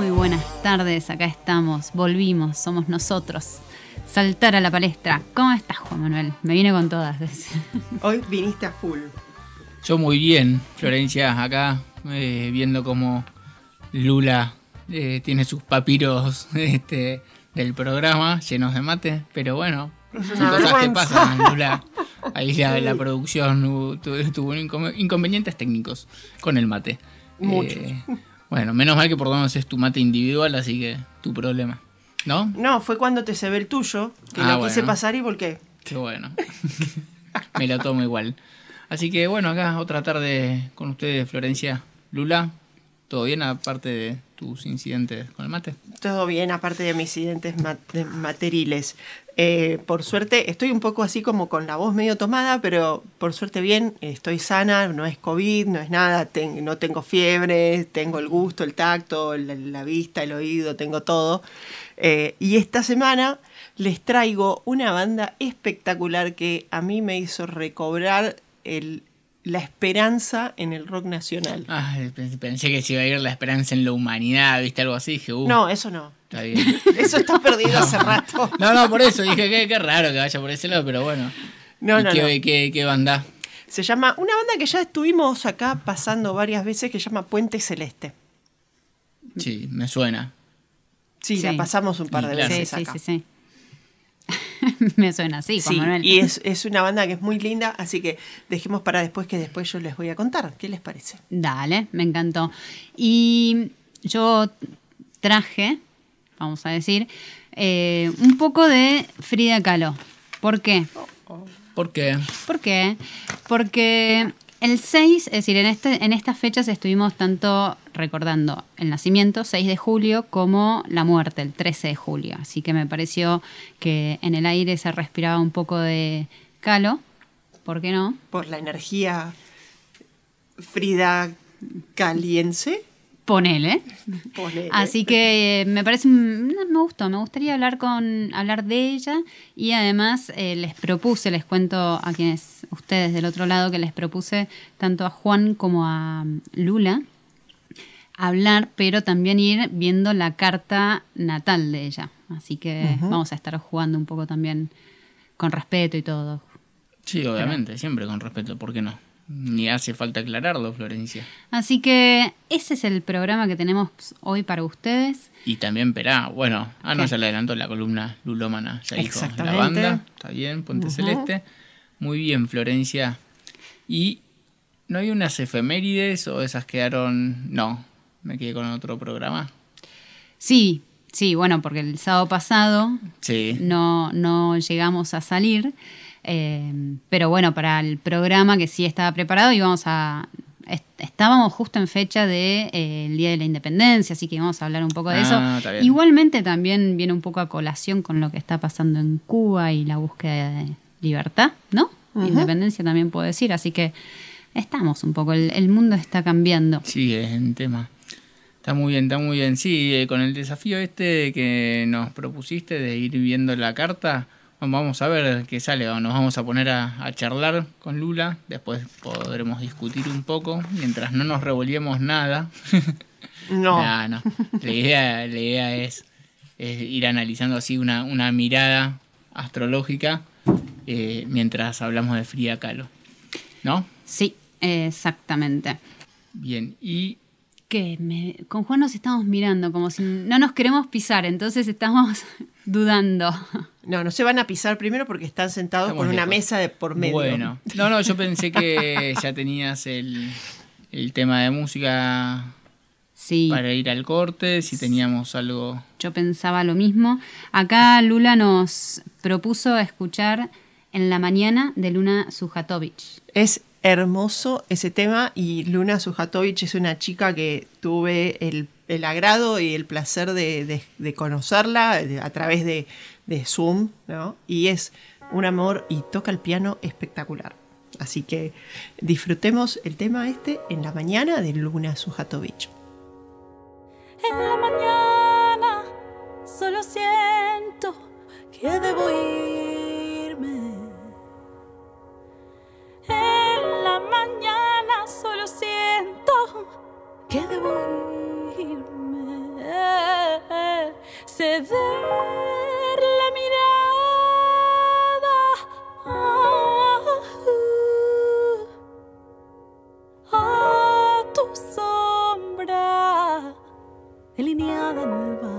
Muy buenas tardes, acá estamos, volvimos, somos nosotros. Saltar a la palestra. ¿Cómo estás, Juan Manuel? Me viene con todas. Hoy viniste a full. Yo muy bien, Florencia, acá eh, viendo cómo Lula eh, tiene sus papiros este, del programa llenos de mate, pero bueno, son cosas que pasan, Lula. Ahí la, la producción uh, tu- tuvo inconvenientes técnicos con el mate. Mucho. Eh, bueno, menos mal que por lo menos es tu mate individual, así que tu problema. ¿No? No, fue cuando te se ve el tuyo, que Ah, lo quise bueno. pasar y volqué. Qué bueno. Me lo tomo igual. Así que bueno, acá otra tarde con ustedes, Florencia. Lula, ¿todo bien aparte de tus incidentes con el mate? Todo bien, aparte de mis incidentes ma- de- materiles. Eh, por suerte, estoy un poco así como con la voz medio tomada, pero por suerte bien, estoy sana, no es COVID, no es nada, no tengo fiebre, tengo el gusto, el tacto, la, la vista, el oído, tengo todo. Eh, y esta semana les traigo una banda espectacular que a mí me hizo recobrar el- la esperanza en el rock nacional. Ah, pe- pensé que se iba a ir la esperanza en la humanidad, ¿viste? Algo así. Dije, uh, No, eso no. está bien. Eso está perdido hace rato. No, no, por eso dije que qué raro que vaya por ese lado, pero bueno. No, ¿Y no, qué, no. qué- qué banda? Se llama, una banda que ya estuvimos acá pasando varias veces que se llama Puente Celeste. Sí, me suena. Sí, Sí. la pasamos un par de Sí. Sí, veces sí, acá. sí, sí. Me suena así, Juan Sí, Manuel. y es, es una banda que es muy linda, así que dejemos para después que después yo les voy a contar. ¿Qué les parece? Dale, me encantó. Y yo traje, vamos a decir, eh, un poco de Frida Kahlo. ¿Por qué? ¿Por qué? ¿Por qué? Porque el 6, es decir, en, este, en estas fechas estuvimos tanto recordando el nacimiento, 6 de julio, como la muerte, el 13 de julio. Así que me pareció que en el aire se respiraba un poco de Kahlo. ¿Por qué no? Por la energía Frida Caliense. Ponele. Ponele. Así que eh, me parece, me gustó, me gustaría hablar con hablar de ella y además eh, les propuse, les cuento a quienes ustedes del otro lado que les propuse tanto a Juan como a mm, Lula hablar, pero también ir viendo la carta natal de ella. Así que vamos a estar jugando un poco también con respeto y todo. Sí, obviamente, siempre con respeto, ¿por qué no? Ni hace falta aclararlo, Florencia. Así que ese es el programa que tenemos hoy para ustedes. Y también Perá, bueno, ah, no, ¿Qué? ya le adelantó la columna Lulómana, ya dijo la banda, está bien, Puente. Celeste. Muy bien, Florencia. Y no hay unas efemérides o esas quedaron. No, me quedé con otro programa. Sí, sí, bueno, porque el sábado pasado Sí. no, no llegamos a salir. eh, pero bueno, para el programa que sí estaba preparado íbamos a... est- Estábamos justo en fecha del de, eh, el Día de la Independencia, así que vamos a hablar un poco de Ah, eso. bien. Igualmente también viene un poco a colación con lo que está pasando en Cuba y la búsqueda de libertad, ¿no? Ujú. Independencia también puedo decir, así que estamos un poco, el, el mundo está cambiando. Sí, es un tema. Está muy bien, está muy bien. Sí, eh, con el desafío este que nos propusiste de ir viendo la carta, vamos a ver qué sale. Nos vamos a poner a, a charlar con Lula. Después podremos discutir un poco mientras no nos revolvemos nada. No. Nah, no. La idea, la idea es, es ir analizando así una, una mirada astrológica eh, mientras hablamos de Frida Kahlo. ¿No? Sí, exactamente. Bien. Y que me- con Juan nos estamos mirando como si no nos queremos pisar, entonces estamos dudando. No, no se van a pisar primero porque están sentados Estamos con una mesa de por medio. Bueno, no, no, yo pensé que ya tenías el, el tema de música Sí, para ir al corte, si teníamos algo... yo pensaba lo mismo. Acá Lula nos propuso escuchar en la mañana de Luna Sujatovic. Es hermoso ese tema y Luna Sujatovic es una chica que tuve el, el agrado y el placer de, de- conocerla a través de, de Zoom, ¿no? Y es un amor y toca el piano espectacular. Así que disfrutemos el tema este en la mañana de Luna Sujatovic. En la mañana solo siento que debo irme. En la mañana solo siento que debo irme. ceder la mirada a tu sombra delineada en el barro.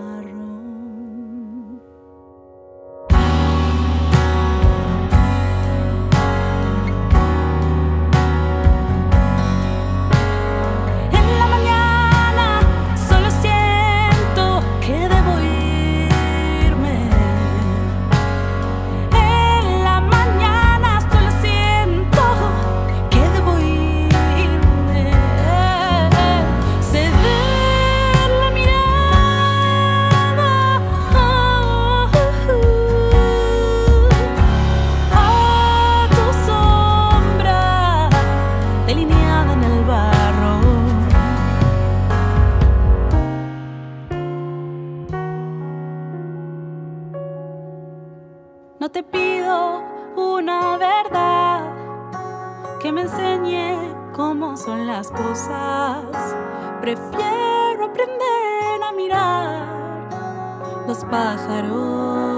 Pájaros.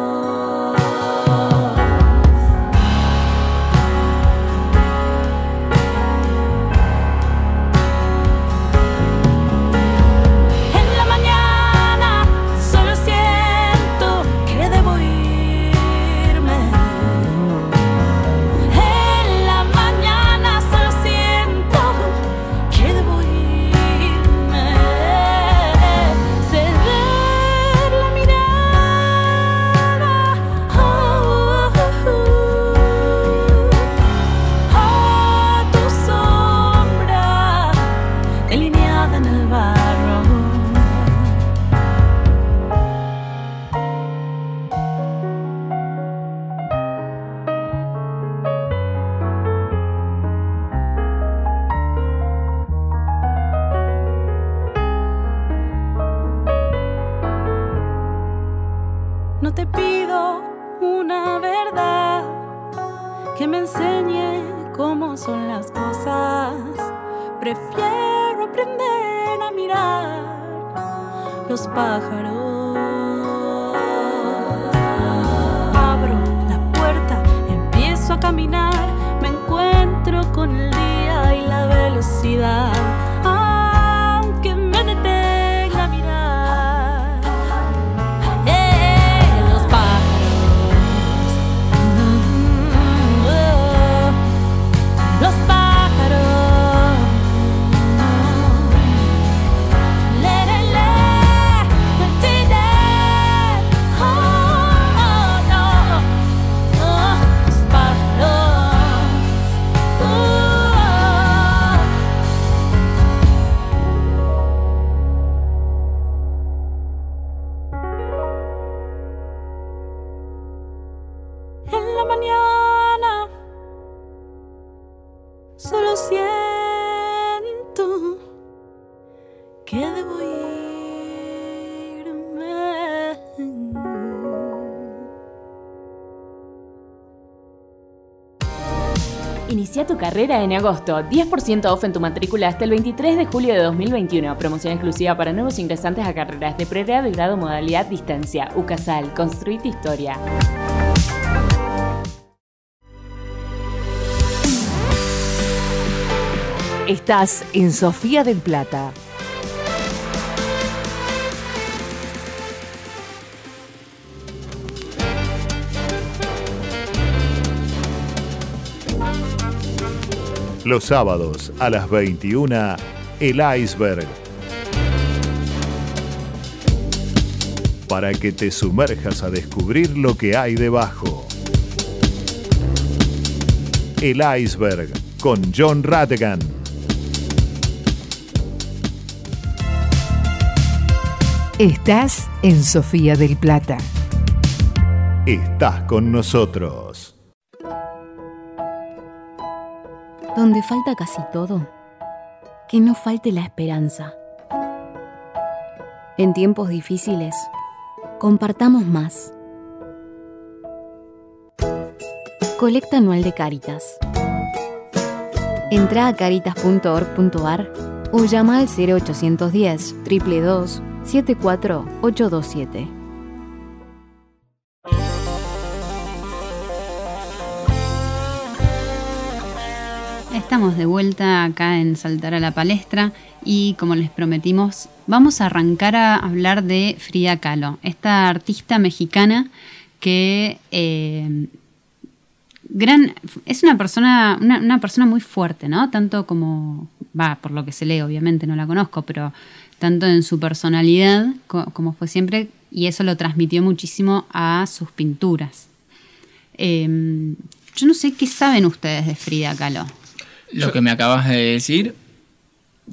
Inicia tu carrera en agosto. 10% off en tu matrícula hasta el 23 de julio de 2021. Promoción exclusiva para nuevos ingresantes a carreras de pregrado y grado modalidad distancia. UCASAL. Construir tu historia. Estás en Sofía del Plata. Los sábados a las 21, El Iceberg. Para que te sumerjas a descubrir lo que hay debajo. El Iceberg con John Rattigan. Estás en Sofía del Plata. Estás con nosotros. Donde falta casi todo, que no falte la esperanza. En tiempos difíciles, compartamos más. Colecta anual de Cáritas. Entra a caritas.org.ar o llama al 0810 322 74827. Estamos de vuelta acá en Saltar a la Palestra y como les prometimos, vamos a arrancar a hablar de Frida Kahlo, esta artista mexicana que eh, es una persona, una, persona muy fuerte, ¿no? Tanto como, va, por lo que se lee, obviamente no la conozco, pero tanto en su personalidad co- como fue siempre, y eso lo transmitió muchísimo a sus pinturas. Eh, yo no sé qué saben ustedes de Frida Kahlo. Lo que me acabas de decir.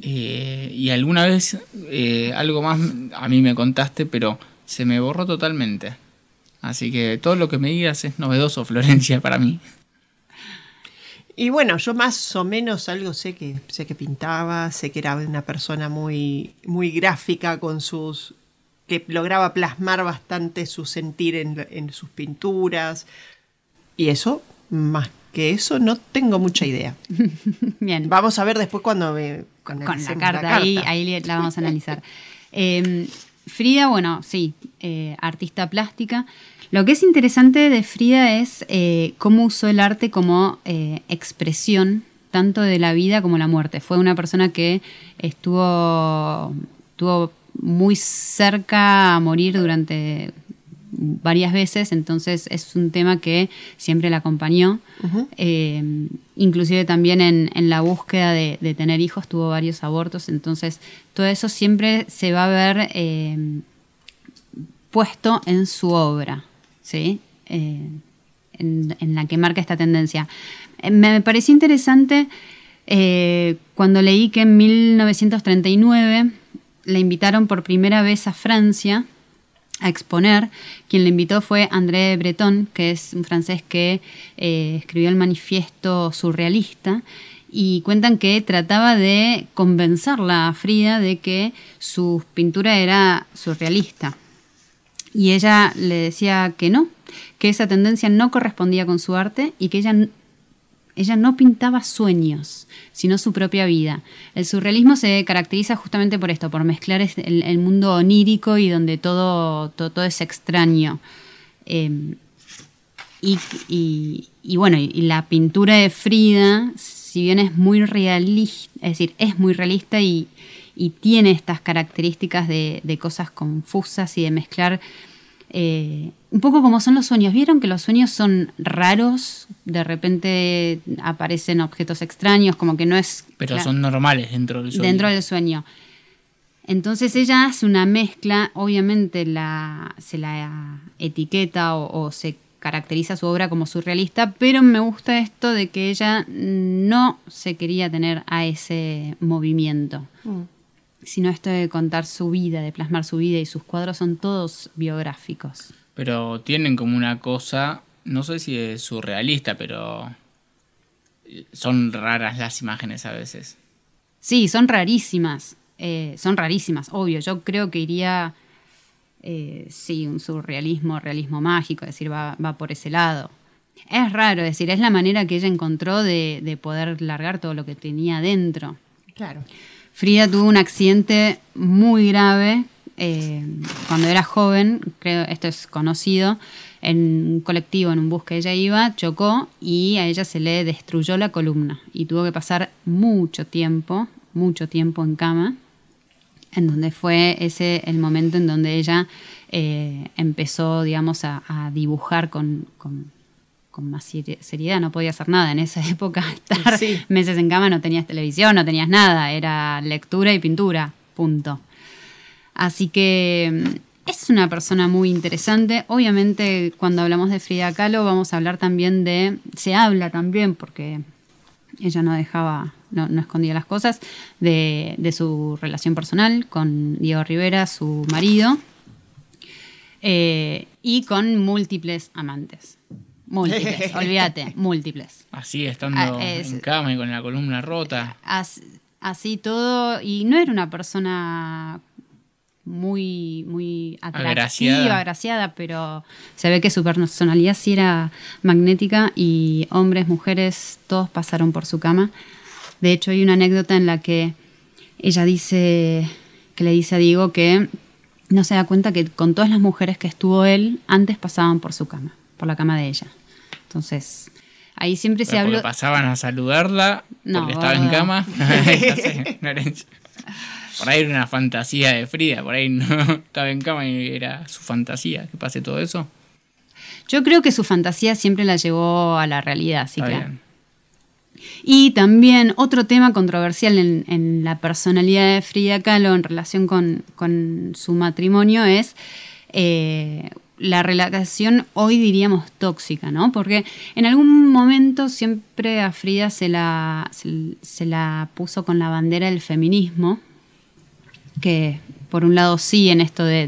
eh, y alguna vez eh, algo más a mí me contaste, pero se me borró totalmente. Así que todo lo que me digas es novedoso, Florencia, para mí. Y bueno, yo más o menos algo sé que sé que pintaba, sé que era una persona muy, muy gráfica con sus. que lograba plasmar bastante su sentir en, en sus pinturas. Y eso, más que eso, no tengo mucha idea. Bien. Vamos a ver después cuando me. cuando con la carta, Ahí, la vamos a analizar. Eh, Frida, bueno, sí, eh, artista plástica. Lo que es interesante de Frida es eh, cómo usó el arte como eh, expresión tanto de la vida como la muerte. Fue una persona que estuvo, estuvo muy cerca a morir durante varias veces, entonces es un tema que siempre la acompañó. Eh, inclusive también en, en la búsqueda de, de tener hijos tuvo varios abortos, entonces todo eso siempre se va a ver eh, puesto en su obra, ¿sí? Eh, en, en la que marca esta tendencia. Me pareció interesante cuando leí que en 1939 la invitaron por primera vez a Francia a exponer. Quien le invitó fue André Breton, que es un francés que eh, escribió el manifiesto surrealista. Y cuentan que trataba de convencerla a Frida de que su pintura era surrealista. Y ella le decía que no, que esa tendencia no correspondía con su arte y que ella, ella no pintaba sueños, sino su propia vida. El surrealismo se caracteriza justamente por esto, por mezclar el, mundo onírico y donde todo, todo, es extraño. Eh, y, bueno, y, la pintura de Frida, si bien es muy realista, es decir, es muy realista y, tiene estas características de cosas confusas y de mezclar eh, un poco como son los sueños. ¿Vieron que los sueños son raros? De repente aparecen objetos extraños, como que no es... Pero son normales dentro del sueño. dentro del sueño. Entonces ella hace una mezcla, obviamente la, se la etiqueta o, o se caracteriza su obra como surrealista, pero me gusta esto de que ella no se quería tener a ese movimiento, sino esto de contar su vida, de plasmar su vida y sus cuadros son todos biográficos. Pero tienen como una cosa, no sé si es surrealista, pero son raras las imágenes a veces. Sí, son rarísimas. eh, son rarísimas, obvio. Yo creo que iría, eh, sí, un surrealismo, realismo mágico, es decir, va, va por ese lado. Es raro, es decir, es la manera que ella encontró de, de poder largar todo lo que tenía dentro. Claro. Frida tuvo un accidente muy grave eh, cuando era joven, creo esto es conocido, en un colectivo, en un bus que ella iba, chocó y a ella se le destruyó la columna y tuvo que pasar mucho tiempo, mucho tiempo en cama, en donde fue ese el momento en donde ella eh, empezó, digamos, a, dibujar con- con más seri- seriedad, no podía hacer nada en esa época, estar Sí. meses en cama, no tenías televisión, no tenías nada, era lectura y pintura, punto. Así que mm, es una persona muy interesante. Obviamente, cuando hablamos de Frida Kahlo, vamos a hablar también de. Se habla también, porque ella no dejaba, no, no escondía las cosas, de, de su relación personal con Diego Rivera, su marido, eh, y con múltiples amantes. Múltiples, olvídate, múltiples. Así, estando Ah, es- en cama y con la columna rota. As- así todo, y no era una persona muy, muy atractiva, Agraciada. agraciada, pero se ve que su personalidad sí era magnética y hombres, mujeres, todos pasaron por su cama. De hecho, hay una anécdota en la que ella dice, que le dice a Diego que no se da cuenta que con todas las mujeres que estuvo él, antes pasaban por su cama, por la cama de ella. Entonces, ahí siempre se Pero porque habló... pasaban a saludarla No, porque estaba en cama. Por ahí era una fantasía de Frida, por ahí no estaba en cama y era su fantasía que pase todo eso. Yo creo que su fantasía siempre la llevó a la realidad, así que. Y también otro tema controversial en, en la personalidad de Frida Kahlo en relación con, con su matrimonio es eh, la relación hoy diríamos tóxica, ¿no? Porque en algún momento siempre a Frida se la, se, la puso con la bandera del feminismo, que por un lado sí en esto de-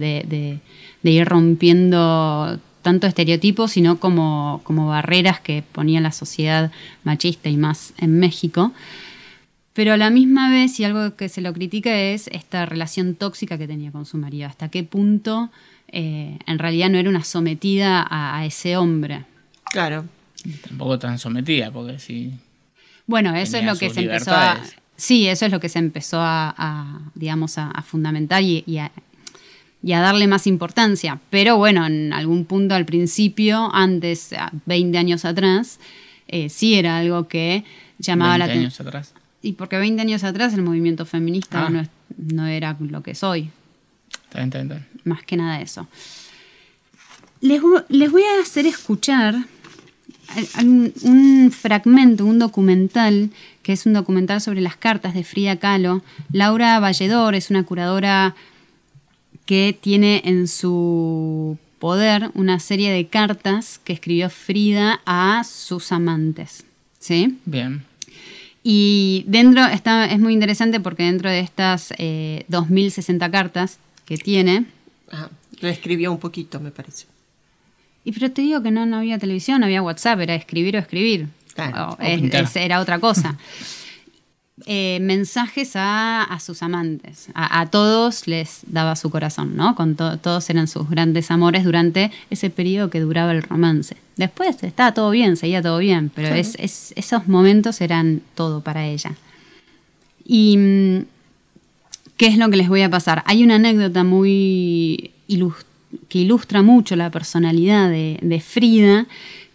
de ir rompiendo tanto estereotipos, sino como, como barreras que ponía la sociedad machista y más en México. Pero a la misma vez, y algo que se lo critica es esta relación tóxica que tenía con su marido. Hasta qué punto eh, en realidad no era una sometida a, a ese hombre. Claro. Tampoco tan sometida, porque si. Bueno, eso es lo que se empezó a. Sí, eso es lo que se empezó a, a, digamos, a, a fundamentar y, y a, y a darle más importancia. Pero bueno, en algún punto al principio, antes, a 20 años atrás, eh, sí era algo que llamaba la 20 atención. años atrás. Y porque 20 años atrás el movimiento feminista Ah. no, es- no era lo que es hoy. Está bien, está bien, está bien. Más que nada eso. Les, les voy a hacer escuchar un fragmento, un documental, que es un documental sobre las cartas de Frida Kahlo. Laura Valledor es una curadora que tiene en su poder una serie de cartas que escribió Frida a sus amantes. ¿Sí? Bien. Y dentro está, es muy interesante porque dentro de estas eh, 2060 cartas que tiene, Ajá. Reescribió un poquito, me parece. y pero te digo que no, no había televisión, no había WhatsApp, era escribir o escribir. Claro, O o es- pintar. es- era otra cosa. Eh, mensajes a, a sus amantes. A, a todos les daba su corazón, ¿no? Con to- todos eran sus grandes amores durante ese periodo que duraba el romance. Después estaba todo bien, seguía todo bien, pero es, es- esos momentos eran todo para ella. Y mm, ¿qué es lo que les voy a pasar? Hay una anécdota muy que ilustra mucho la personalidad de, Frida,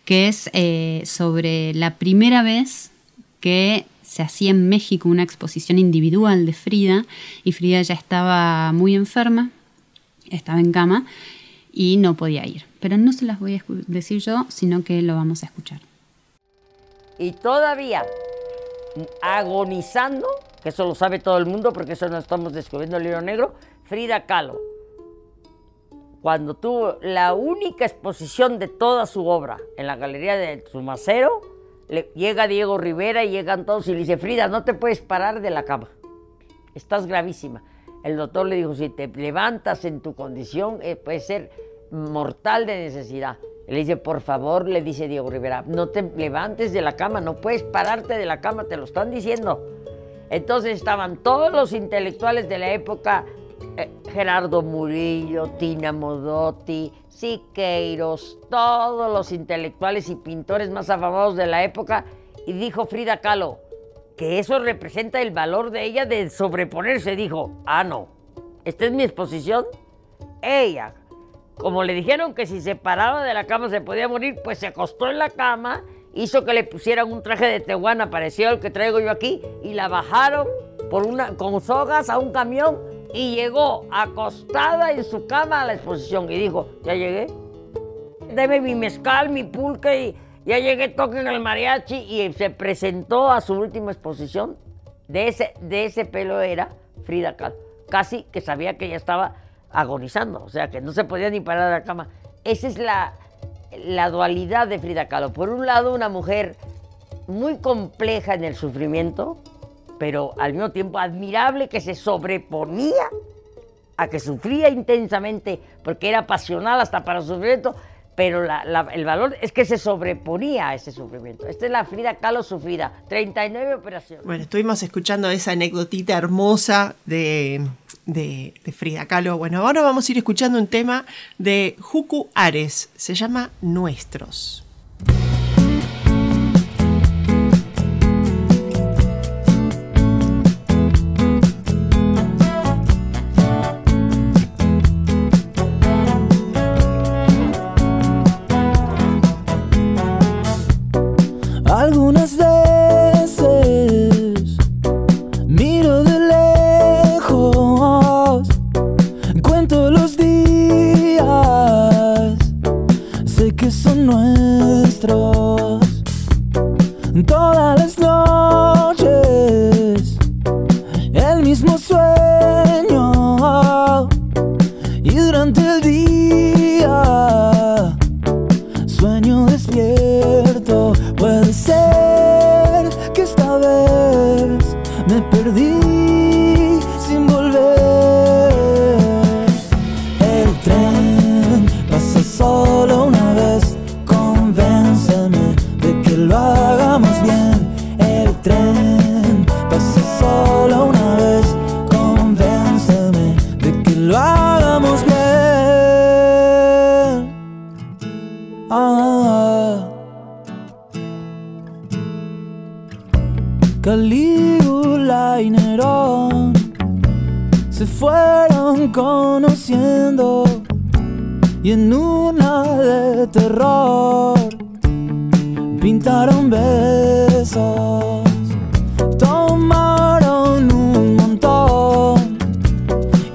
que es eh, sobre la primera vez que se hacía en México una exposición individual de Frida y Frida ya estaba muy enferma, estaba en cama y no podía ir. Pero no se las voy a decir yo, sino que lo vamos a escuchar. y todavía agonizando, que eso lo sabe todo el mundo porque eso no estamos descubriendo el libro negro, Frida Kahlo, cuando tuvo la única exposición de toda su obra en la galería de Sumacero, le, llega Diego Rivera y llegan todos y le dice, Frida, no te puedes parar de la cama, estás gravísima. El doctor le dijo, si te levantas en tu condición, eh, puede ser mortal de necesidad. Le dice, por favor, le dice Diego Rivera, no te levantes de la cama, no puedes pararte de la cama, te lo están diciendo. Entonces estaban todos los intelectuales de la época, eh, Gerardo Murillo, Tina Modotti, Siqueiros, todos los intelectuales y pintores más afamados de la época, y dijo Frida Kahlo, que eso representa el valor de ella de sobreponerse. Dijo, ah, no, esta es mi exposición. Ella, como le dijeron que si se paraba de la cama se podía morir, pues se acostó en la cama, hizo que le pusieran un traje de tehuana parecido al que traigo yo aquí, y la bajaron por una, con sogas a un camión y llegó acostada en su cama a la exposición y dijo, ya llegué, deme mi mezcal, mi pulque y ya llegué, toquen el mariachi y se presentó a su última exposición. De ese, de ese pelo era Frida Kahlo. Casi que sabía que ella estaba agonizando, o sea, que no se podía ni parar de la cama. Esa es la, la dualidad de Frida Kahlo. Por un lado, una mujer muy compleja en el sufrimiento, pero al mismo tiempo admirable que se sobreponía a que sufría intensamente, porque era pasional hasta para su sufrimiento, pero la- la- el valor es que se sobreponía a ese sufrimiento. Esta es la Frida Kahlo sufrida, 39 operaciones. Bueno, estuvimos escuchando esa anecdotita hermosa de, de- Frida Kahlo. Bueno, ahora vamos a ir escuchando un tema de Juku Ares. Se llama Nuestros.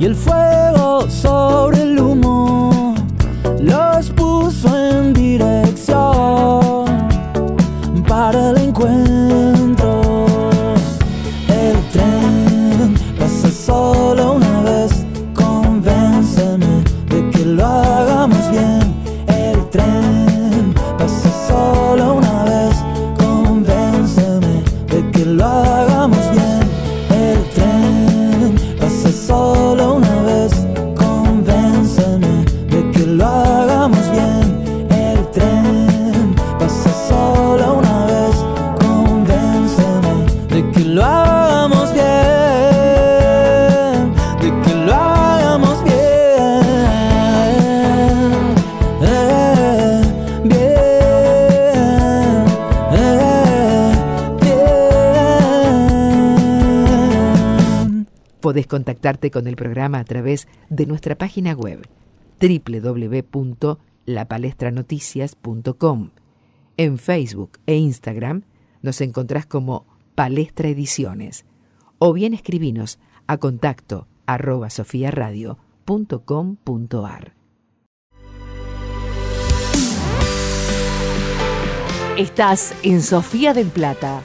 Y el fuego sobre el contactarte con el programa a través de nuestra página web www.lapalestranoticias.com. En Facebook e Instagram nos encontrás como Palestra Ediciones o bien escribinos a contacto arroba sofiaradio.com.ar. Estás en Sofía del Plata.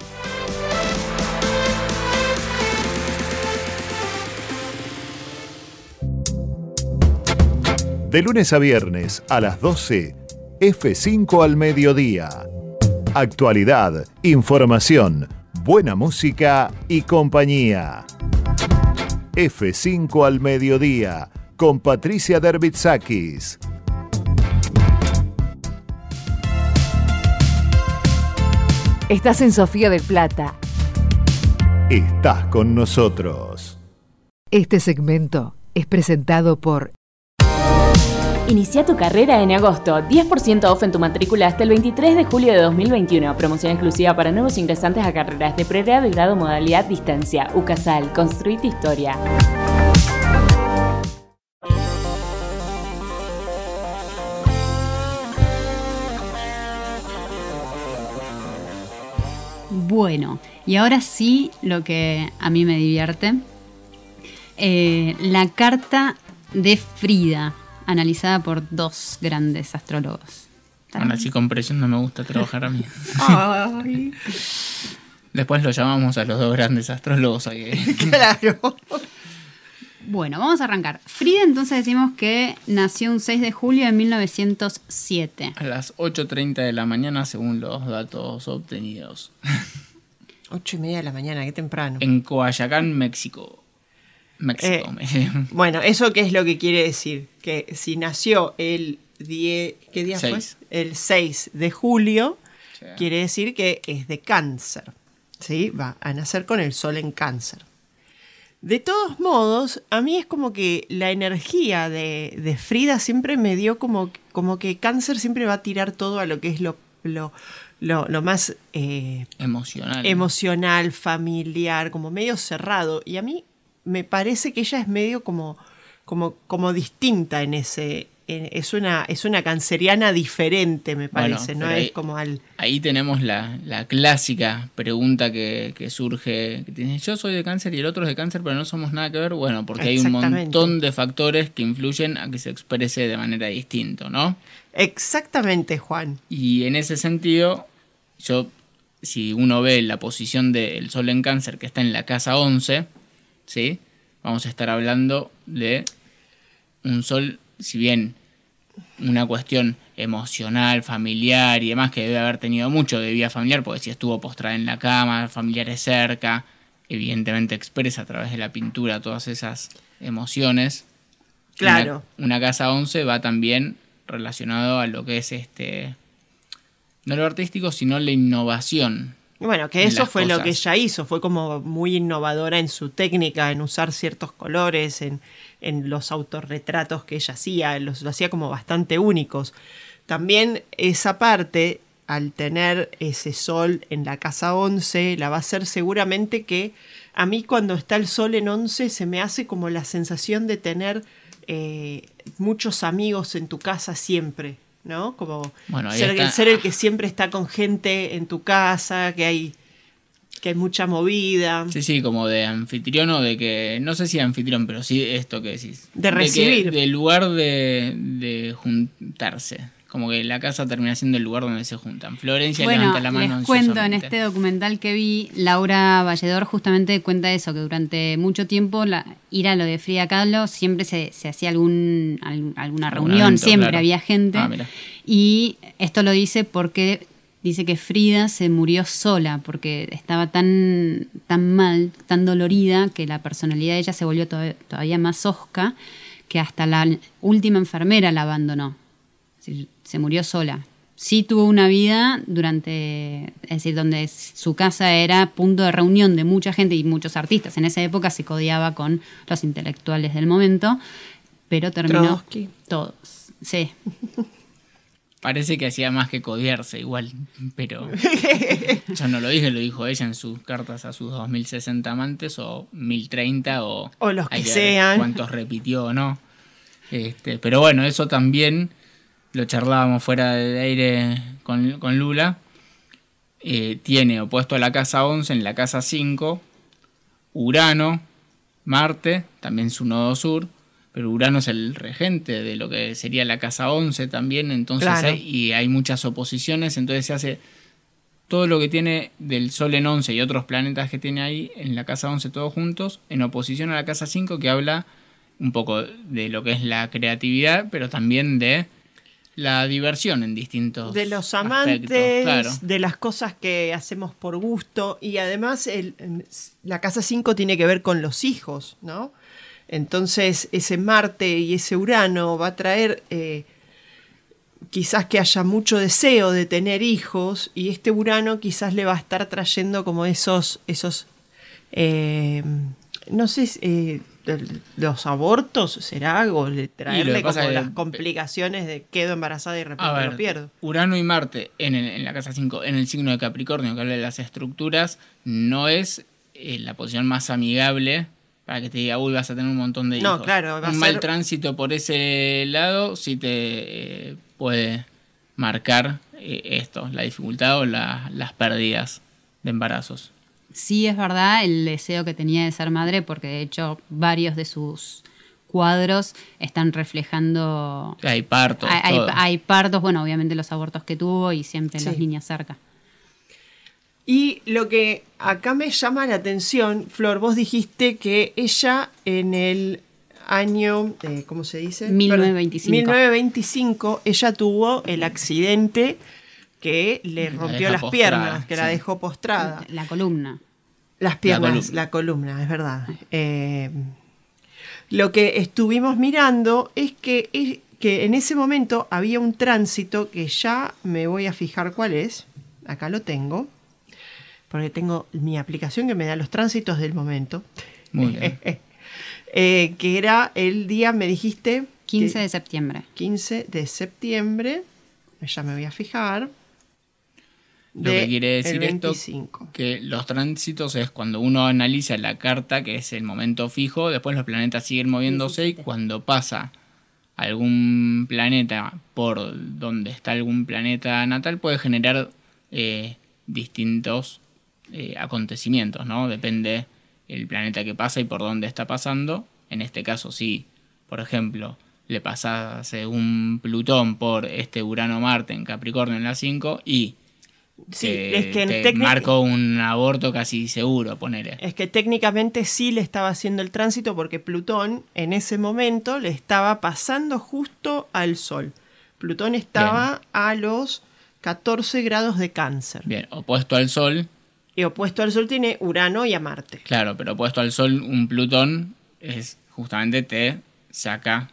De lunes a viernes a las 12, F5 al mediodía. Actualidad, información, buena música y compañía. F5 al mediodía con Patricia Derbitsakis. Estás en Sofía del Plata. Estás con nosotros. Este segmento es presentado por Inicia tu carrera en agosto. 10% off en tu matrícula hasta el 23 de julio de 2021. Promoción exclusiva para nuevos ingresantes a carreras de pregrado y grado modalidad distancia. UCASAL. Construir tu historia. Bueno, y ahora sí lo que a mí me divierte. Eh, la carta de Frida, analizada por dos grandes astrólogos. Bueno, así con presión no me gusta trabajar a mí. Ay, Después lo llamamos a los dos grandes astrólogos. claro. Bueno, vamos a arrancar. Frida entonces decimos que nació un 6 de julio de 1907. A las 8.30 de la mañana según los datos obtenidos. Ocho y media de la mañana, qué temprano. En Coayacán, México. México. Bueno, ¿eso qué es lo que quiere decir? Que si nació el 10, ¿qué día Seis. fue? El 6 de julio, Sí. quiere decir que es de cáncer. ¿Sí? Va a nacer con el sol en cáncer. De todos modos, a mí es como que la energía de, de Frida siempre me dio como, como que cáncer siempre va a tirar todo a lo que es lo, lo, lo, lo más eh, Emocional. emocional, familiar, como medio cerrado. Y a mí me parece que ella es medio como, como, como distinta en ese. en- es, una, es una canceriana diferente, me Bueno, parece. no pero es ahí- como al. Ahí tenemos la, la clásica pregunta que, que surge, que tiene, yo soy de cáncer y el otro es de cáncer, pero no somos nada que ver. Bueno, porque hay un montón de factores que influyen a que se exprese de manera distinta, ¿no? Exactamente, Juan. Y en ese sentido, yo, si uno ve la posición del Sol en cáncer que está en la casa 11, ¿sí? Vamos a estar hablando de un Sol, si bien una cuestión emocional, familiar y demás, que debe haber tenido mucho de vida familiar, porque si estuvo postrada en la cama, familiares cerca, evidentemente expresa a través de la pintura todas esas emociones. Claro. Una, una casa 11 va también relacionado a lo que es este no lo artístico, sino la innovación. Bueno, que eso fue lo que ella hizo, fue como muy innovadora en su técnica, en usar ciertos colores, en, en los autorretratos que ella hacía, los, lo hacía como bastante únicos. También esa parte al tener ese sol en la casa 11, la va a hacer seguramente que a mí cuando está el sol en 11 se me hace como la sensación de tener eh, muchos amigos en tu casa siempre, ¿no? Como Bueno, ser, está. ser el que siempre está con gente en tu casa, que hay, que hay mucha movida. Sí, sí, como de anfitrión o de que, no sé si anfitrión, pero sí esto que decís. De que- recibir. del lugar de, de juntarse. Como que la casa termina siendo el lugar donde se juntan. Florencia Bueno, levanta la mano les cuento en este documental que vi, Laura Valledor justamente cuenta eso, que durante mucho tiempo la, ir a lo de Frida Kahlo siempre se, se hacía algún, al- alguna reunión, evento, siempre claro. había gente. Ah, y esto lo dice porque dice que Frida se murió sola, porque estaba tan, tan mal, tan dolorida, que la personalidad de ella se volvió to- todavía más osca, que hasta la última enfermera la abandonó. Es decir, se murió sola. Sí tuvo una vida durante, es decir, donde su casa era punto de reunión de mucha gente y muchos artistas. En esa época se codiaba con los intelectuales del momento, pero terminó Trotsky. todos. Sí, Parece que hacía más que codiarse igual, pero yo no lo dije, lo dijo ella en sus cartas a sus 2060 amantes o 1030 o... O los que hay sean. Cuántos repitió o no. Este, pero bueno, eso también lo charlábamos fuera de aire con, con Lula. Eh, tiene opuesto a la casa 11 en la casa 5 Urano, Marte, también su nodo sur, pero Urano es el regente de lo que sería la casa 11 también, entonces Claro. hay, y hay muchas oposiciones, entonces se hace todo lo que tiene del Sol en 11 y otros planetas que tiene ahí en la casa 11 todos juntos, en oposición a la casa 5 que habla un poco de lo que es la creatividad, pero también de la diversión en distintos de los aspectos, amantes, claro. de las cosas que hacemos por gusto y además el- la casa 5 tiene que ver con los hijos, ¿no? Entonces ese Marte y ese Urano va a traer eh, quizás que haya mucho deseo de tener hijos y este Urano quizás le va a estar trayendo como esos, esos eh, no sé, si, eh, los abortos será algo, de traerle como es las complicaciones de quedo embarazada y de repente ver, lo pierdo. Urano y Marte en, el- en la casa 5, en el signo de Capricornio, que habla de las estructuras, no es eh, la posición más amigable para que te diga, uy, vas a tener un montón de No, claro, va a un mal ser- tránsito por ese lado sí te eh, puede marcar eh, esto, la dificultad o la- las pérdidas de embarazos. Sí es verdad el deseo que tenía de ser madre, porque de hecho varios de sus cuadros están reflejando... Hay partos, hay, hay- todo. hay partos, bueno, obviamente los abortos que tuvo y siempre Sí. las niñas cerca. Y lo que acá me llama la atención, Flor, vos dijiste que ella en el año, eh, ¿cómo se dice? 1925. 1925, ella tuvo el accidente que le rompió las postrada, piernas, que la dejó postrada. La columna. Las piernas, columna. la columna, es verdad. Eh, lo que estuvimos mirando es que, es que en ese momento había un tránsito que ya me voy a fijar cuál es. Acá lo tengo. Porque tengo mi aplicación que me da los tránsitos del momento. Muy bien. Eh, que era el día, me dijiste. 15 que- de septiembre. 15 de septiembre. Ya me voy a fijar. Lo de que quiere decir esto 25. que los tránsitos es cuando uno analiza la carta, que es el momento fijo, después los planetas siguen moviéndose y cuando pasa algún planeta por donde está algún planeta natal puede generar eh, distintos eh, acontecimientos, ¿no? Depende el planeta que pasa y por dónde está pasando. En este caso, sí, por ejemplo, le pasase un Plutón por este Urano-Marte en Capricornio en la 5 y Sí, te- es que en te técnica- marco un aborto casi seguro, ponele. Es que técnicamente sí le estaba haciendo el tránsito porque Plutón en ese momento le estaba pasando justo al Sol. Plutón estaba a los 14 grados de cáncer. Bien, opuesto al Sol, Y opuesto al Sol tiene Urano y a Marte. claro, pero opuesto al Sol, un Plutón es justamente te saca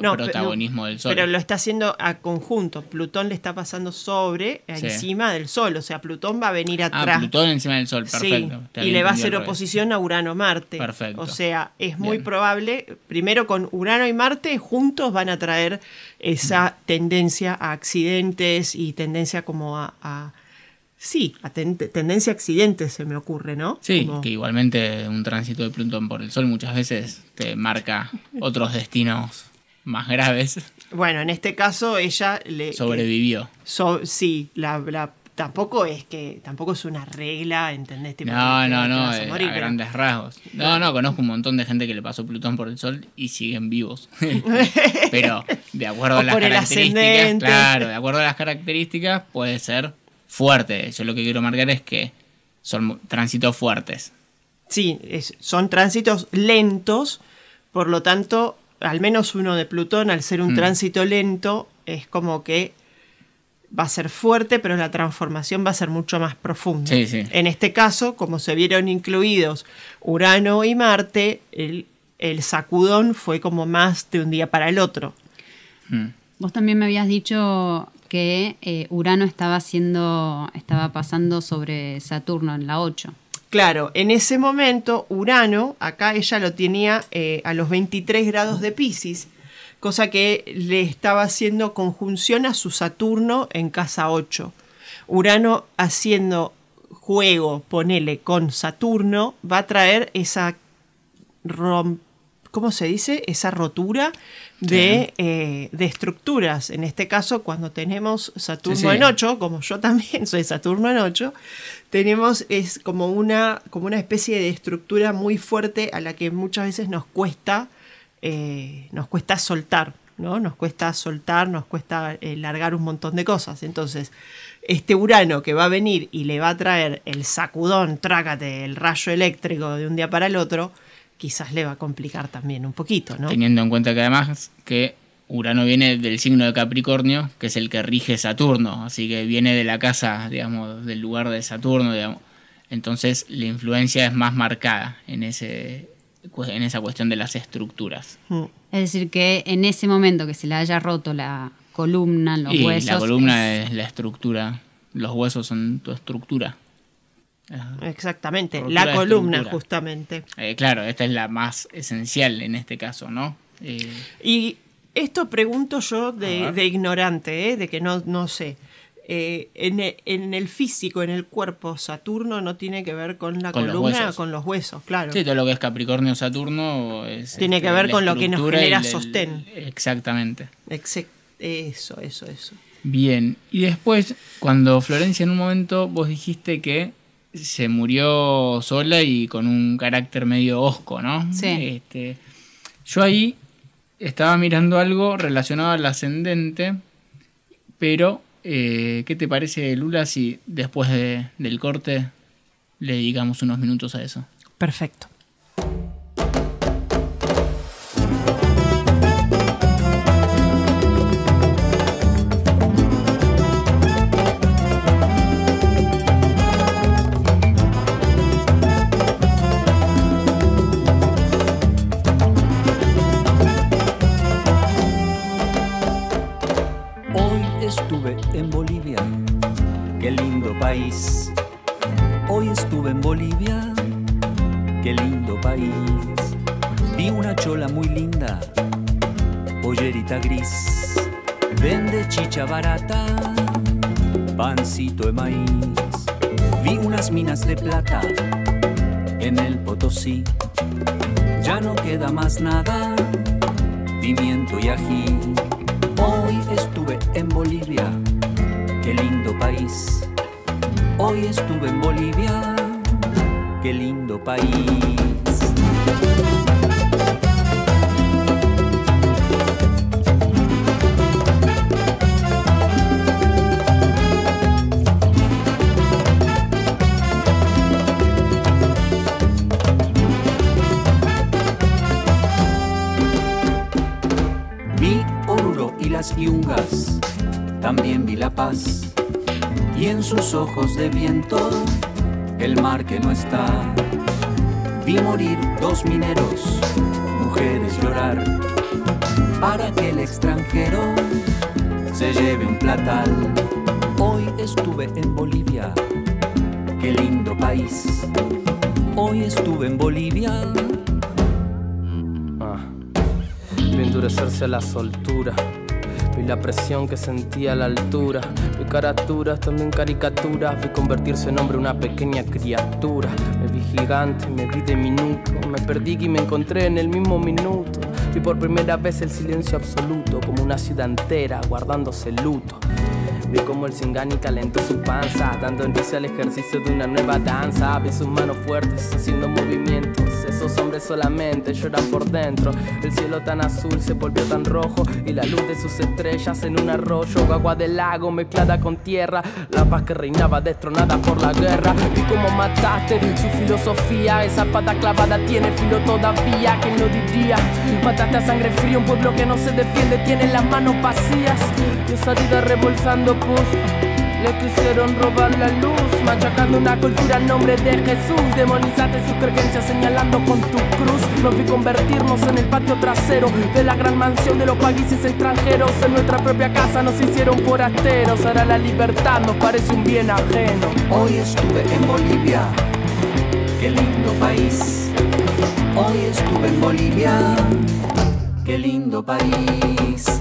No, protagonismo pero, del Sol. Pero lo está haciendo a conjunto. Plutón le está pasando sobre, Sí. encima del Sol. O sea, Plutón va a venir ah, atrás. Plutón encima del Sol, Sí, perfecto. Te y le va a hacer oposición a Urano-Marte. Perfecto. O sea, es muy Bien. probable, primero con Urano y Marte juntos van a traer esa tendencia a accidentes y tendencia como a... a- sí, a ten- tendencia a accidentes se me ocurre, ¿no? Sí, Como- que igualmente un tránsito de Plutón por el Sol muchas veces te marca otros destinos más graves. Bueno, en este caso ella le... Sobrevivió. So- sí, la, la- tampoco es que tampoco es una regla, ¿entendés? Tipo, No, no, no, vas a eh, morir, a pero- grandes rasgos. No, no, conozco un montón de gente que le pasó Plutón por el Sol y siguen vivos. Pero de acuerdo a las características, claro, de acuerdo a las características puede ser fuerte. Yo lo que quiero marcar es que son tránsitos fuertes. Sí, es- son tránsitos lentos, por lo tanto, al menos uno de Plutón, al ser un Mm. tránsito lento, es como que va a ser fuerte, pero la transformación va a ser mucho más profunda. Sí, sí. En este caso, como se vieron incluidos Urano y Marte, el, el sacudón fue como más de un día para el otro. Mm. Vos también me habías dicho que eh, Urano estaba haciendo, estaba pasando sobre Saturno en la 8. Claro, en ese momento Urano, acá ella lo tenía eh, a los 23 grados de Pisces, cosa que le estaba haciendo conjunción a su Saturno en casa 8. Urano haciendo juego, ponele, con Saturno, va a traer esa ¿cómo se dice? Esa rotura de, eh, de estructuras. En este caso, cuando tenemos Saturno Sí, sí. en 8, como yo también soy Saturno en 8, tenemos es como una, como una especie de estructura muy fuerte a la que muchas veces nos cuesta, eh, nos cuesta soltar, ¿no? Nos cuesta soltar, nos cuesta eh, largar un montón de cosas. Entonces, este Urano que va a venir y le va a traer el sacudón, trácate, el rayo eléctrico de un día para el otro, quizás le va a complicar también un poquito, ¿no? Teniendo en cuenta que además que Urano viene del signo de Capricornio, que es el que rige Saturno, así que viene de la casa, digamos, del lugar de Saturno, digamos. Entonces la influencia es más marcada en, ese, en esa cuestión de las estructuras. Mm. Es decir, que en ese momento que se le haya roto la columna, los y huesos. la columna es- es la estructura, los huesos son tu estructura. Ajá. Exactamente, Rotura la columna justamente. Eh, claro, esta es la más esencial en este caso, ¿no? Eh, Y esto pregunto yo de, ignorante, ¿eh? de que no, no sé. En, e- en el físico, en el cuerpo, Saturno no tiene que ver con la Con columna, con los huesos, claro. Sí, todo lo que es Capricornio Saturno es, Tiene que este, ver con lo que nos genera el- sostén. Exactamente. Exe- Eso, eso, eso. Bien. Y después, cuando Florencia en un momento vos dijiste que se murió sola y con un carácter medio osco, ¿no? Sí. Este, yo ahí estaba mirando algo relacionado al ascendente, pero eh, ¿qué te parece, Lula, si después de- del corte le dedicamos unos minutos a eso? Perfecto. Vende chicha barata, pancito de maíz. Vi unas minas de plata en el Potosí. Ya no queda más nada, pimiento y ají. Hoy estuve en Bolivia, qué lindo país. Hoy estuve en Bolivia, qué lindo país. También vi la paz. Y en sus ojos de viento, el mar que no está. Vi morir dos mineros, mujeres llorar, para que el extranjero se lleve un platal. Hoy estuve en Bolivia, qué lindo país. Hoy estuve en Bolivia. Ah, endurecerse a la soltura. La presión que sentía a la altura. Vi caraturas, también caricaturas. Vi convertirse en hombre una pequeña criatura. Me vi gigante, me vi diminuto. Me perdí y me encontré en el mismo minuto. Vi por primera vez el silencio absoluto, como una ciudad entera guardándose luto. Vi como el Singani calentó su panza, dando inicio al ejercicio de una nueva danza. Vi sus manos fuertes haciendo movimientos. Esos hombres solamente lloran por dentro. El cielo tan azul se volvió tan rojo y la luz de sus estrellas en un arroyo, agua del lago mezclada con tierra. La paz que reinaba destronada por la guerra. Vi cómo mataste su filosofía. Esa pata clavada tiene filo todavía. ¿Quién lo diría? Mataste a sangre fría un pueblo que no se defiende, tiene las manos vacías. Y esa vida rebolsando Le quisieron robar la luz, machacando una cultura en nombre de Jesús. Demonizaste sus creencias señalando con tu cruz. Nos vi convertirnos en el patio trasero de la gran mansión de los países extranjeros. En nuestra propia casa nos hicieron forasteros. Ahora la libertad nos parece un bien ajeno. Hoy estuve en Bolivia, qué lindo país. Hoy estuve en Bolivia, qué lindo país.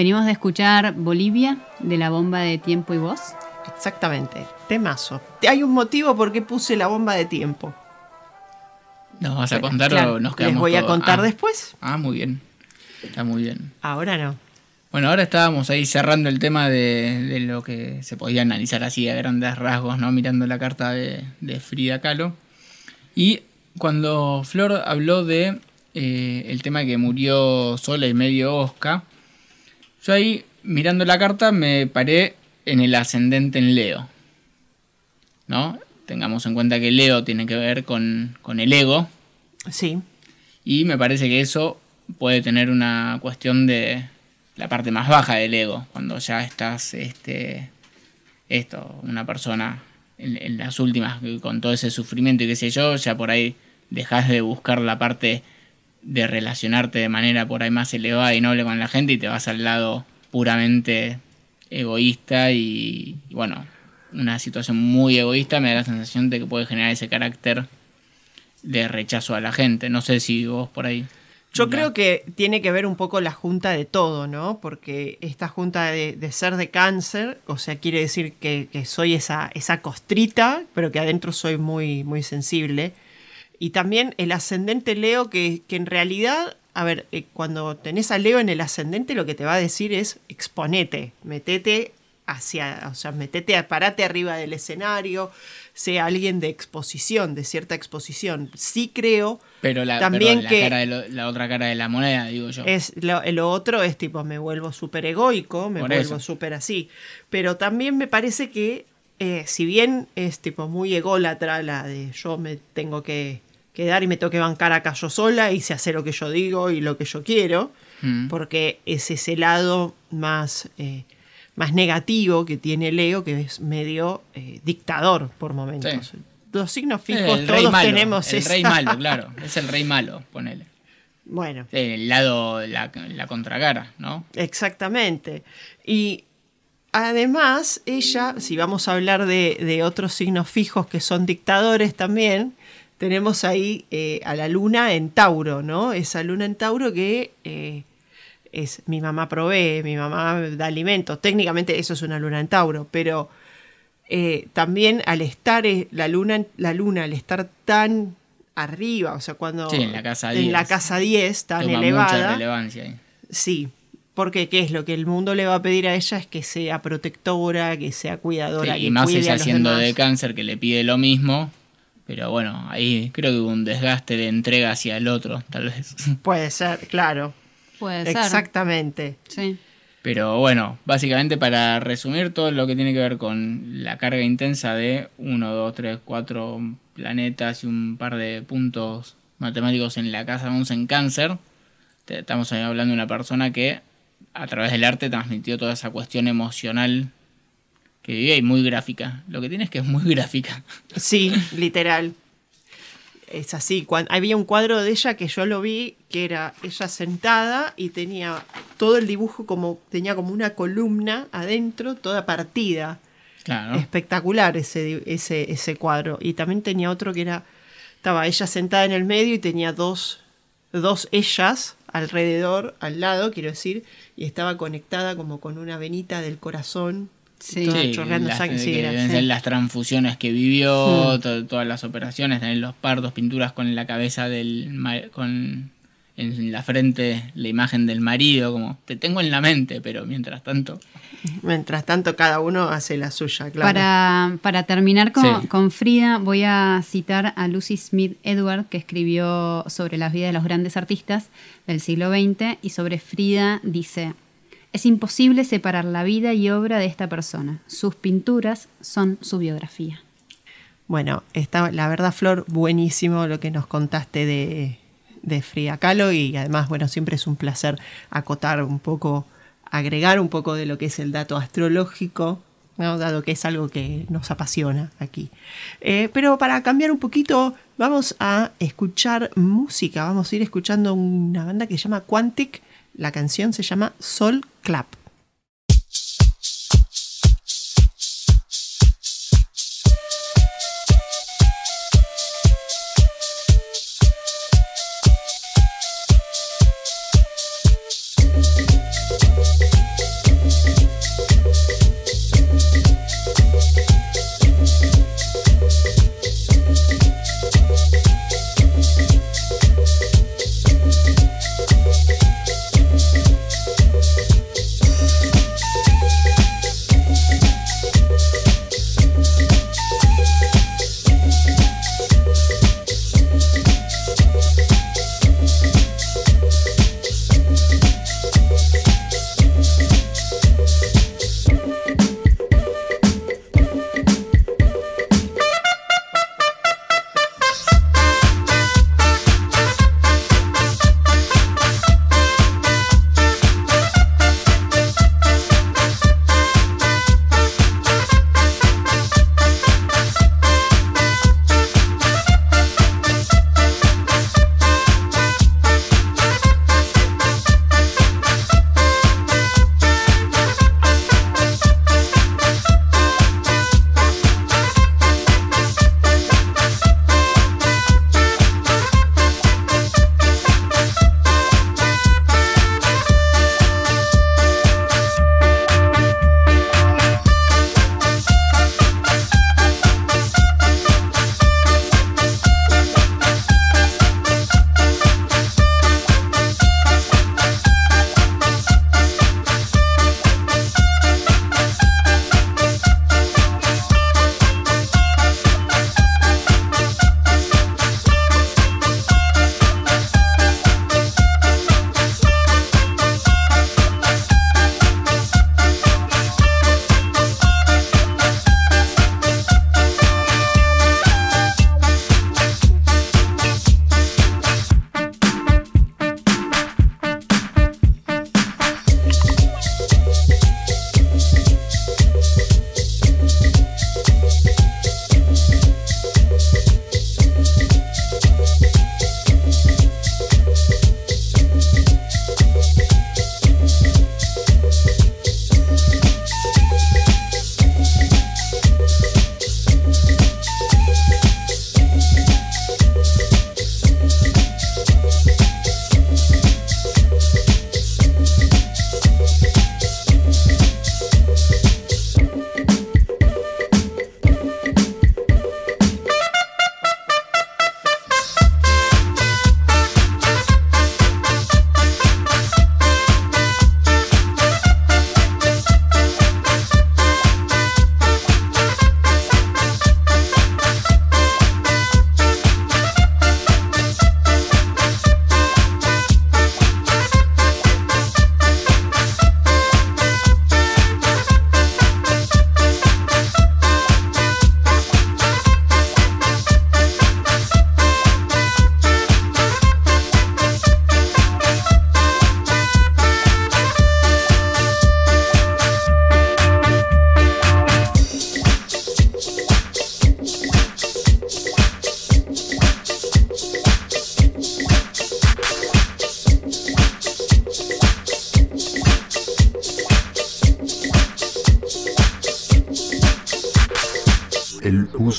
Venimos de escuchar Bolivia de la bomba de tiempo y voz. Exactamente, temazo. Hay un motivo por qué puse la bomba de tiempo. ¿Nos vas a contar Claro, o nos les quedamos voy a contar Ah, después. Ah, muy bien. Está muy bien. Ahora no. Bueno, ahora estábamos ahí cerrando el tema de, de lo que se podía analizar así a grandes rasgos, ¿no? Mirando la carta de, de Frida Kahlo. Y cuando Flor habló de eh, el tema que murió sola y medio Oscar, yo ahí, mirando la carta, me paré en el ascendente en Leo. ¿No? Tengamos en cuenta que Leo tiene que ver con, con el ego. Sí. Y me parece que eso puede tener una cuestión de la parte más baja del ego, cuando ya estás, este, esto, una persona en, en las últimas, con todo ese sufrimiento y qué sé yo, ya por ahí dejas de buscar la parte de relacionarte de manera por ahí más elevada y noble con la gente y te vas al lado puramente egoísta y, y bueno, una situación muy egoísta me da la sensación de que puede generar ese carácter de rechazo a la gente. No sé si vos por ahí. Yo creo que tiene que ver un poco la junta de todo, ¿no? Porque esta junta de, de ser de cáncer, o sea, quiere decir que, que soy esa, esa costrita, pero que adentro soy muy, muy sensible. Y también el ascendente Leo, que, que en realidad, a ver, eh, cuando tenés a Leo en el ascendente, lo que te va a decir es exponete, metete hacia, o sea, metete, parate arriba del escenario, sea alguien de exposición, de cierta exposición. Sí creo Pero la, también la que cara de lo- la otra cara de la moneda, digo yo. es lo, lo otro es tipo, me vuelvo súper egoico, me Por vuelvo súper así. Pero también me parece que, eh, si bien es tipo muy ególatra la de yo me tengo que quedar y me tengo que bancar acá yo sola y se hace lo que yo digo y lo que yo quiero, Mm. porque es ese lado más, eh, más negativo que tiene Leo, que es medio eh, dictador por momentos. Sí. Los signos fijos todos malo, tenemos El esa- rey malo, claro. Es el rey malo, ponele. Bueno. El lado, la, la contracara, ¿no? Exactamente. Y además, ella, si vamos a hablar de, de otros signos fijos que son dictadores también, tenemos ahí eh, a la luna en Tauro, ¿no? Esa luna en Tauro que eh, es mi mamá provee, mi mamá da alimentos. Técnicamente eso es una luna en Tauro, pero eh, también al estar la luna, la luna, al estar tan arriba, o sea, cuando Sí, en la casa en 10. la casa 10, tan Toma elevada. mucha relevancia ahí. Sí, Porque qué es lo que el mundo le va a pedir a ella es que sea protectora, que sea cuidadora. Sí, que y más cuide ella a los siendo demás. de cáncer que le pide lo mismo. Pero bueno, ahí creo que hubo un desgaste de entrega hacia el otro, tal vez. Puede ser, claro. Puede ser. Exactamente. Sí. Pero bueno, básicamente para resumir todo lo que tiene que ver con la carga intensa de 1, 2, 3, 4 planetas y un par de puntos matemáticos en la casa 11 en cáncer, te- estamos hablando de una persona que a través del arte transmitió toda esa cuestión emocional que vivía y muy gráfica. Lo que tiene es que es muy gráfica. Sí, literal. Es así. Cuan- había un cuadro de ella que yo lo vi, que era ella sentada y tenía todo el dibujo como, tenía como una columna adentro, toda partida. Claro. Espectacular ese, ese, ese cuadro. Y también tenía otro que era, estaba ella sentada en el medio y tenía dos, dos ellas alrededor, al lado, quiero decir, y estaba conectada como con una venita del corazón. Sí. chorreando las, sangre. Sí, que era- deben sí. ser las transfusiones que vivió, to- todas las operaciones, también los partos, pinturas con la cabeza del con en la frente la imagen del marido, como te tengo en la mente, pero mientras tanto. Mientras tanto, cada uno hace la suya, claro. Para, para terminar con, Sí. con Frida, voy a citar a Lucy Smith Edward, que escribió sobre las vidas de los grandes artistas del siglo XX, y sobre Frida dice, es imposible separar la vida y obra de esta persona. Sus pinturas son su biografía. Bueno, está, la verdad, Flor, buenísimo lo que nos contaste de, de Frida Kahlo y además, bueno, siempre es un placer acotar un poco, agregar un poco de lo que es el dato astrológico, dado que es algo que nos apasiona aquí. Eh, pero para cambiar un poquito, vamos a escuchar música, vamos a ir escuchando una banda que se llama Quantic, la canción se llama Sol Clap.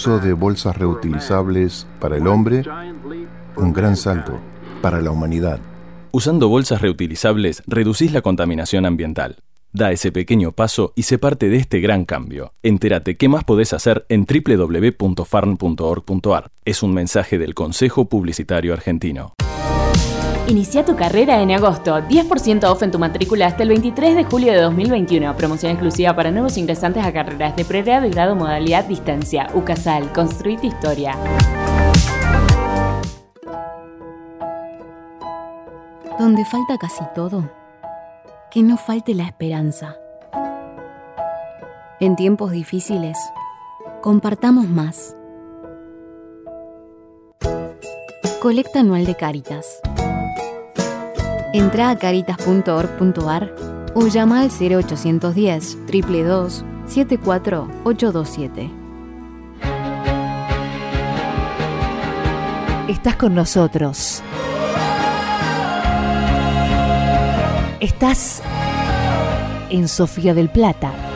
Uso de bolsas reutilizables para el hombre, un gran salto para la humanidad. Usando bolsas reutilizables reducís la contaminación ambiental. Da ese pequeño paso y sé parte de este gran cambio. Entérate qué más podés hacer en www.farm.org.ar. Es un mensaje del Consejo Publicitario Argentino. Inicia tu carrera en agosto. 10% off en tu matrícula hasta el 23 de julio de 2021. Promoción exclusiva para nuevos ingresantes a carreras de pregrado y grado modalidad distancia. UCASAL. Construir tu historia. Donde falta casi todo, que no falte la esperanza. En tiempos difíciles, compartamos más. Colecta anual de Caritas. Entra a caritas.org.ar o llama al 0810 322 74827. Estás con nosotros. Estás en Sofía del Plata.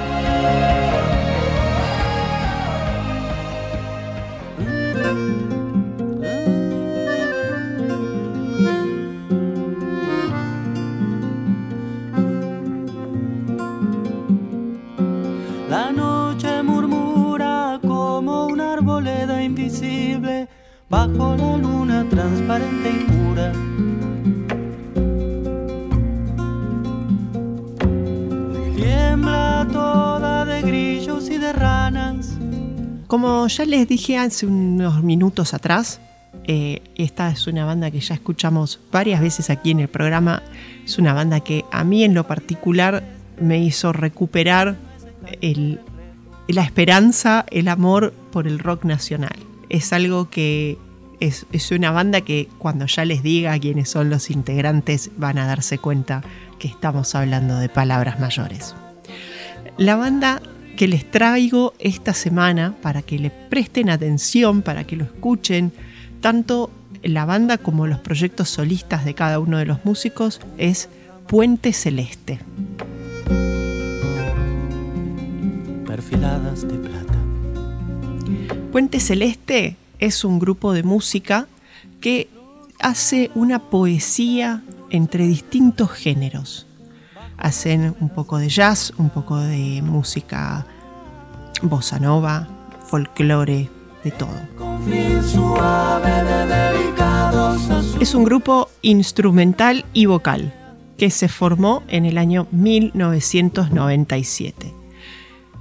Ya les dije hace unos minutos atrás, eh, esta es una banda que ya escuchamos varias veces aquí en el programa. Es una banda que a mí en lo particular me hizo recuperar el- la esperanza, el amor por el rock nacional. Es algo que es, es una banda que cuando ya les diga quiénes son los integrantes van a darse cuenta que estamos hablando de palabras mayores. La banda que les traigo esta semana para que le presten atención, para que lo escuchen, tanto la banda como los proyectos solistas de cada uno de los músicos, es Puente Celeste. Perfiladas de plata. Puente Celeste es un grupo de música que hace una poesía entre distintos géneros. Hacen un poco de jazz, un poco de música bossa nova, folclore, de todo. Es un grupo instrumental y vocal que se formó en el año 1997.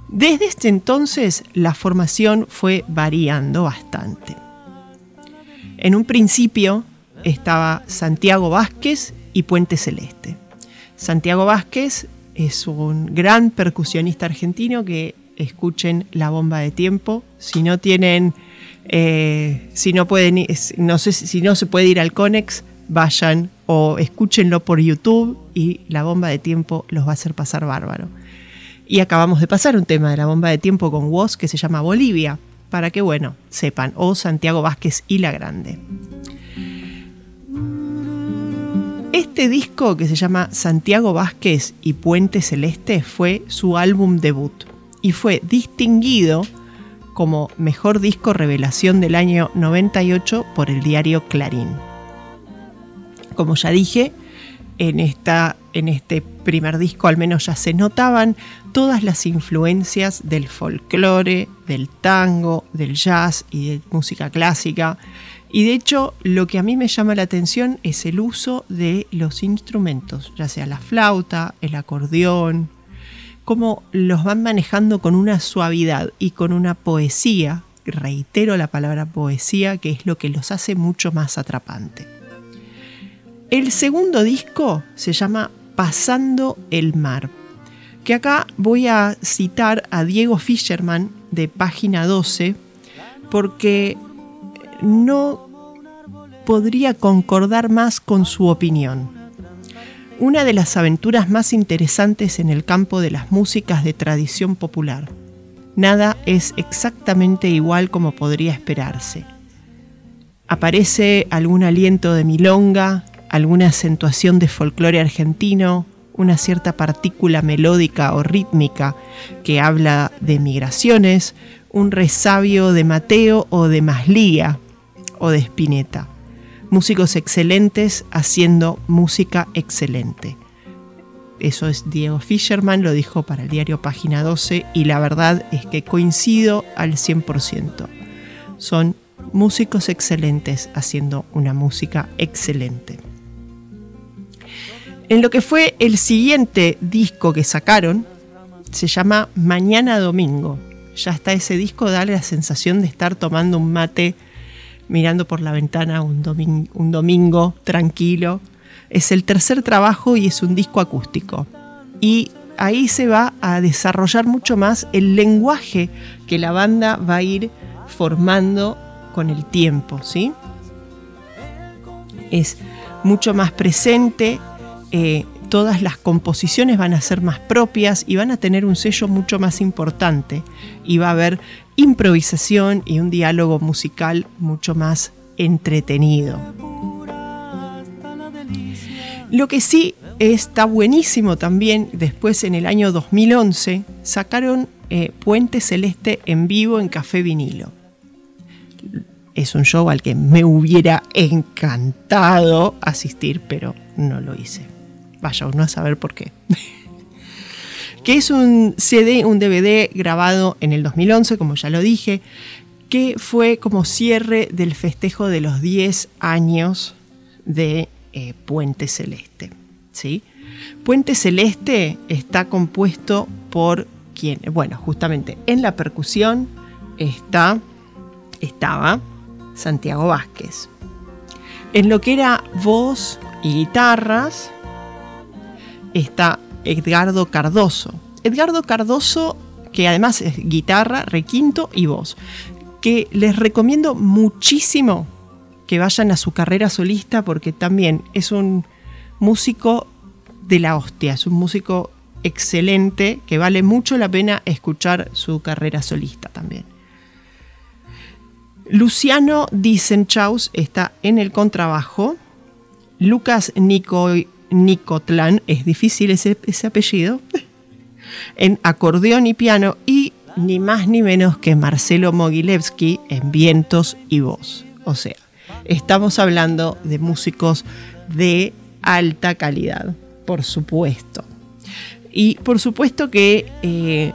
Desde este entonces la formación fue variando bastante. En un principio estaba Santiago Vázquez y Puente Celeste. Santiago Vázquez es un gran percusionista argentino que escuchen la bomba de tiempo. Si no tienen, eh, si no pueden, no sé si no se puede ir al Conex, vayan o escúchenlo por YouTube y la bomba de tiempo los va a hacer pasar bárbaro. Y acabamos de pasar un tema de la bomba de tiempo con Woz que se llama Bolivia, para que, bueno, sepan, o Santiago Vázquez y La Grande. Este disco que se llama Santiago Vázquez y Puente Celeste fue su álbum debut y fue distinguido como mejor disco revelación del año 98 por el diario Clarín. Como ya dije, en, esta, en este primer disco al menos ya se notaban todas las influencias del folclore, del tango, del jazz y de música clásica. Y de hecho, lo que a mí me llama la atención es el uso de los instrumentos, ya sea la flauta, el acordeón, cómo los van manejando con una suavidad y con una poesía, reitero la palabra poesía, que es lo que los hace mucho más atrapante. El segundo disco se llama Pasando el Mar, que acá voy a citar a Diego Fischerman de página 12, porque no podría concordar más con su opinión. Una de las aventuras más interesantes en el campo de las músicas de tradición popular. Nada es exactamente igual como podría esperarse. Aparece algún aliento de milonga, alguna acentuación de folclore argentino, una cierta partícula melódica o rítmica que habla de migraciones, un resabio de Mateo o de Maslía de Spinetta. Músicos excelentes haciendo música excelente. Eso es Diego Fisherman, lo dijo para el diario Página 12 y la verdad es que coincido al 100%. Son músicos excelentes haciendo una música excelente. En lo que fue el siguiente disco que sacaron, se llama Mañana Domingo. Ya está ese disco, da la sensación de estar tomando un mate, mirando por la ventana un, domingo, tranquilo. Es el tercer trabajo y es un disco acústico. Y ahí se va a desarrollar mucho más el lenguaje que la banda va a ir formando con el tiempo, ¿sí? Es mucho más presente, eh, todas las composiciones van a ser más propias y van a tener un sello mucho más importante y va a haber improvisación y un diálogo musical mucho más entretenido. Lo que sí está buenísimo también, después en el año 2011 sacaron eh, Puente Celeste en vivo en Café Vinilo. Es un show al que me hubiera encantado asistir, pero no lo hice. Vaya uno a saber por qué. que es un CD, un DVD grabado en el 2011, como ya lo dije, que fue como cierre del festejo de los 10 años de eh, Puente Celeste. ¿sí? Puente Celeste está compuesto por quien, bueno, justamente en la percusión está, estaba Santiago Vázquez. En lo que era voz y guitarras está Edgardo Cardoso. Edgardo Cardoso, que además es guitarra, requinto y voz, que les recomiendo muchísimo que vayan a su carrera solista porque también es un músico de la hostia, es un músico excelente que vale mucho la pena escuchar su carrera solista también. Luciano Dicenchaus está en el contrabajo. Lucas Nico, Nicotlán, es difícil ese, ese apellido, en acordeón y piano. Y ni más ni menos que Marcelo Mogilevsky en vientos y voz. O sea, estamos hablando de músicos de alta calidad, por supuesto. Y por supuesto que, eh,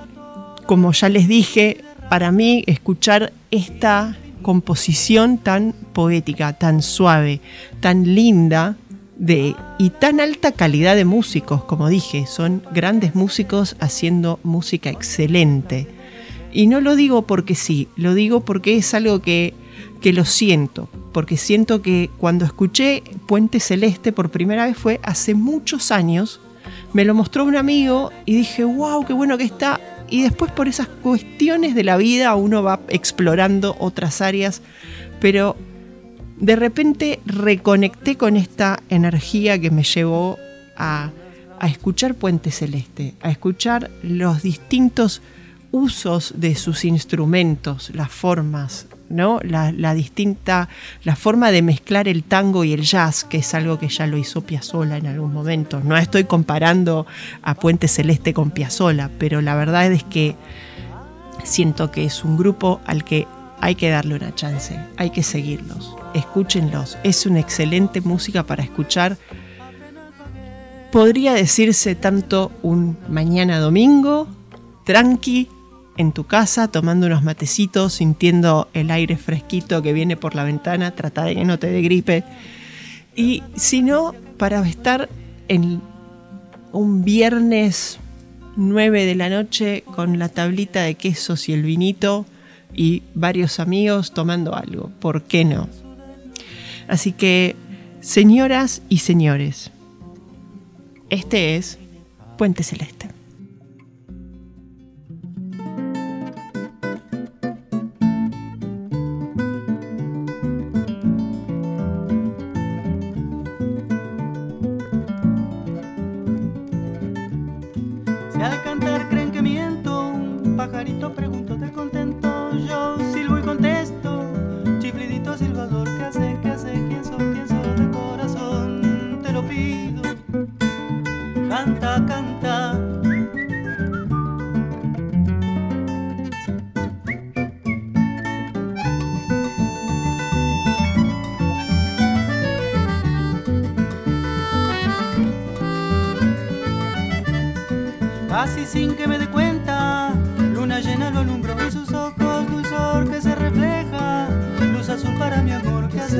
como ya les dije, para mí escuchar esta composición tan poética, tan suave, tan linda de, y tan alta calidad de músicos, como dije, son grandes músicos haciendo música excelente. Y no lo digo porque sí, lo digo porque es algo que, que lo siento, porque siento que cuando escuché Puente Celeste por primera vez fue hace muchos años, me lo mostró un amigo y dije, wow, qué bueno que está, y después por esas cuestiones de la vida uno va explorando otras áreas, pero de repente reconecté con esta energía que me llevó a, escuchar Puente Celeste, a escuchar los distintos usos de sus instrumentos, las formas, ¿no? La, distinta, la forma de mezclar el tango y el jazz, que es algo que ya lo hizo Piazzolla en algún momento. No estoy comparando a Puente Celeste con Piazzolla, pero la verdad es que siento que es un grupo al que hay que darle una chance, hay que seguirlos, escúchenlos. Es una excelente música para escuchar. Podría decirse tanto un mañana domingo, tranqui, en tu casa tomando unos matecitos, sintiendo el aire fresquito que viene por la ventana, trata de que no te dé gripe. Y si no, para estar en un viernes 9 de la noche con la tablita de quesos y el vinito y varios amigos tomando algo. ¿Por qué no? Así que, señoras y señores, este es Puente Celeste.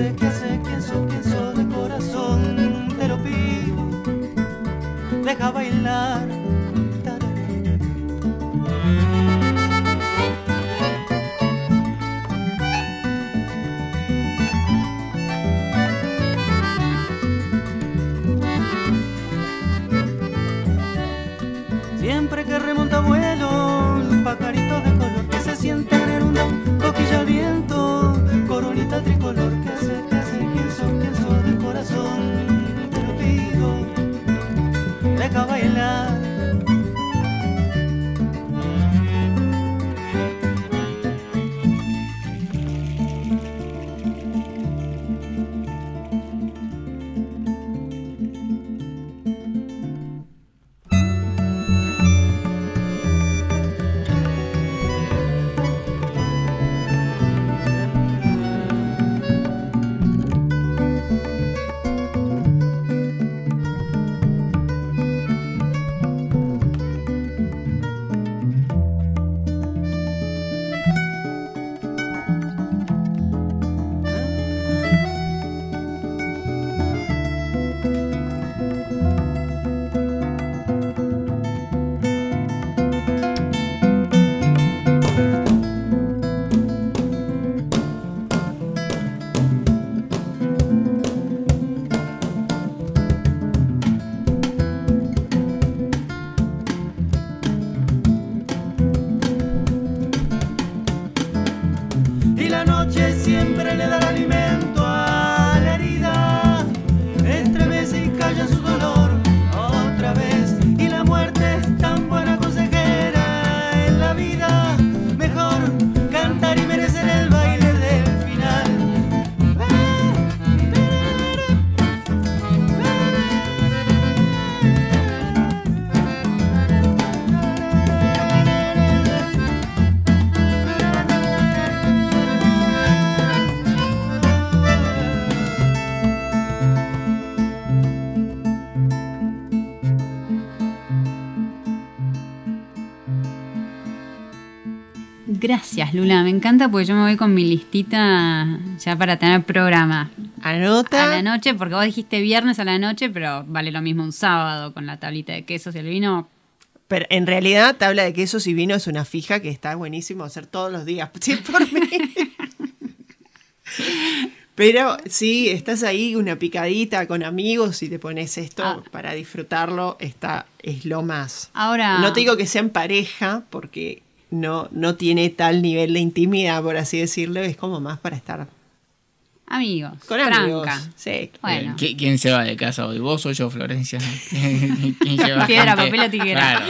Que hace, quién soy, quién soy de corazón, te lo pido. Deja bailar. Gracias, Lula. Me encanta porque yo me voy con mi listita ya para tener programa. Anota. A la noche, porque vos dijiste viernes a la noche, pero vale lo mismo un sábado con la tablita de quesos y el vino. Pero en realidad, tabla de quesos y vino es una fija que está buenísimo hacer todos los días. Sí, por mí. Pero sí, estás ahí una picadita con amigos y te pones esto Ah. para disfrutarlo, está, es lo más. Ahora. No te digo que sean pareja, porque no, no tiene tal nivel de intimidad, por así decirlo, es como más para estar Amigos. con tranca. amigos. Sí. Bueno. ¿Qui- ¿Quién se va de casa hoy? ¿Vos o yo, Florencia? ¿Quién lleva Piedra, gente? papel o tijera. Claro.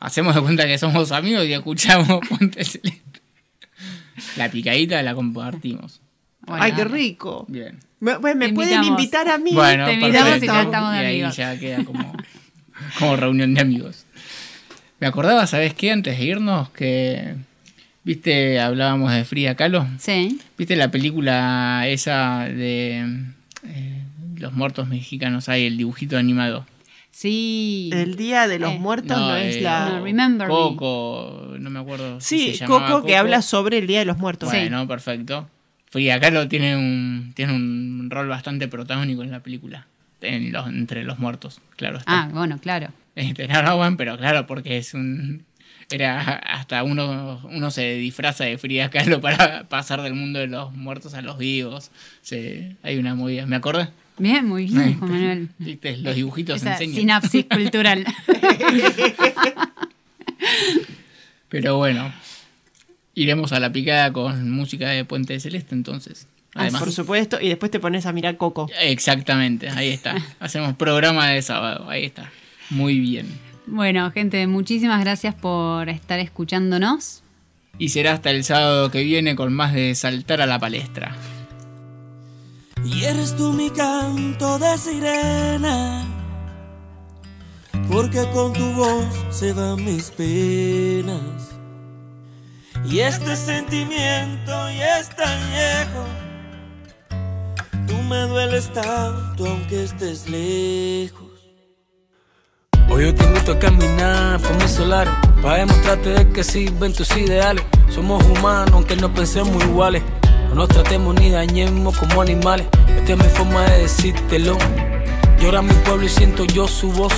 Hacemos de cuenta que somos amigos y escuchamos Celeste. La picadita la compartimos. Bueno, Ay, qué rico. Bien. Me, bueno, me pueden invitamos. invitar a mí. Bueno, Te invitamos y ya estamos de Y ahí amigos. ya queda como, como reunión de amigos. Me acordaba, ¿sabes qué? Antes de irnos, que. ¿Viste? Hablábamos de Frida Kahlo. Sí. ¿Viste la película esa de eh, los muertos mexicanos? Hay el dibujito animado. Sí. El Día de los Eh, Muertos no, es eh, la... no, Remember Me. Coco, no me acuerdo. si Sí, se Coco, que habla sobre el Día de los Muertos. Bueno, perfecto. Frida Kahlo tiene un, tiene un rol bastante protagónico en la película. En los, entre los muertos, claro está. Ah, bueno, claro. Este, no, no, bueno, pero claro, porque es un. Era hasta uno, uno se disfraza de Frida Kahlo para pasar del mundo de los muertos a los vivos. Se, hay una movida. ¿Me acordé? Bien, muy bien, Juan Manuel. Los dibujitos Esa enseñan. sinapsis cultural. Pero bueno, iremos a la picada con música de Puente Celeste entonces. Ah, Además, por supuesto, y después te pones a mirar Coco. Exactamente, ahí está. Hacemos programa de sábado, ahí está. Muy bien. Bueno, gente, muchísimas gracias por estar escuchándonos. Y será hasta el sábado que viene con más de Saltar a la Palestra. Y eres tú mi canto de sirena, porque con tu voz se van mis penas. Y este sentimiento ya es tan viejo, tú me dueles tanto aunque estés lejos. Hoy yo te invito a caminar por mis solares Para demostrarte de que sirven tus ideales. Somos humanos aunque no pensemos iguales. No nos tratemos ni dañemos como animales. Esta es mi forma de decírtelo. Llora mi pueblo y siento yo su voz.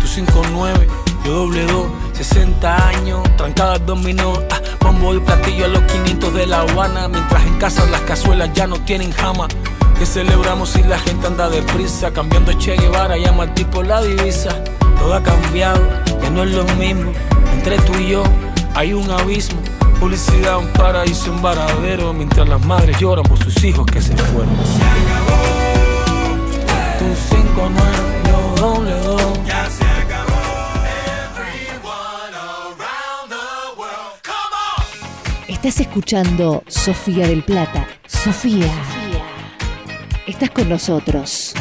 Tú 5-9, yo doble 2 60 años, trancada al dominó. Ah, Bombo y platillo a los 500 de La Habana Mientras en casa las cazuelas ya no tienen jama. Que celebramos si la gente anda deprisa Cambiando Che Guevara, llama al tipo la divisa. Todo ha cambiado, ya no es lo mismo. Entre tú y yo hay un abismo. Publicidad, un paraíso, un varadero. Mientras las madres lloran por sus hijos que se fueron. Se acabó Tu 5 9, yo doble Estás escuchando Sofía del Plata. Sofía. Estás con nosotros.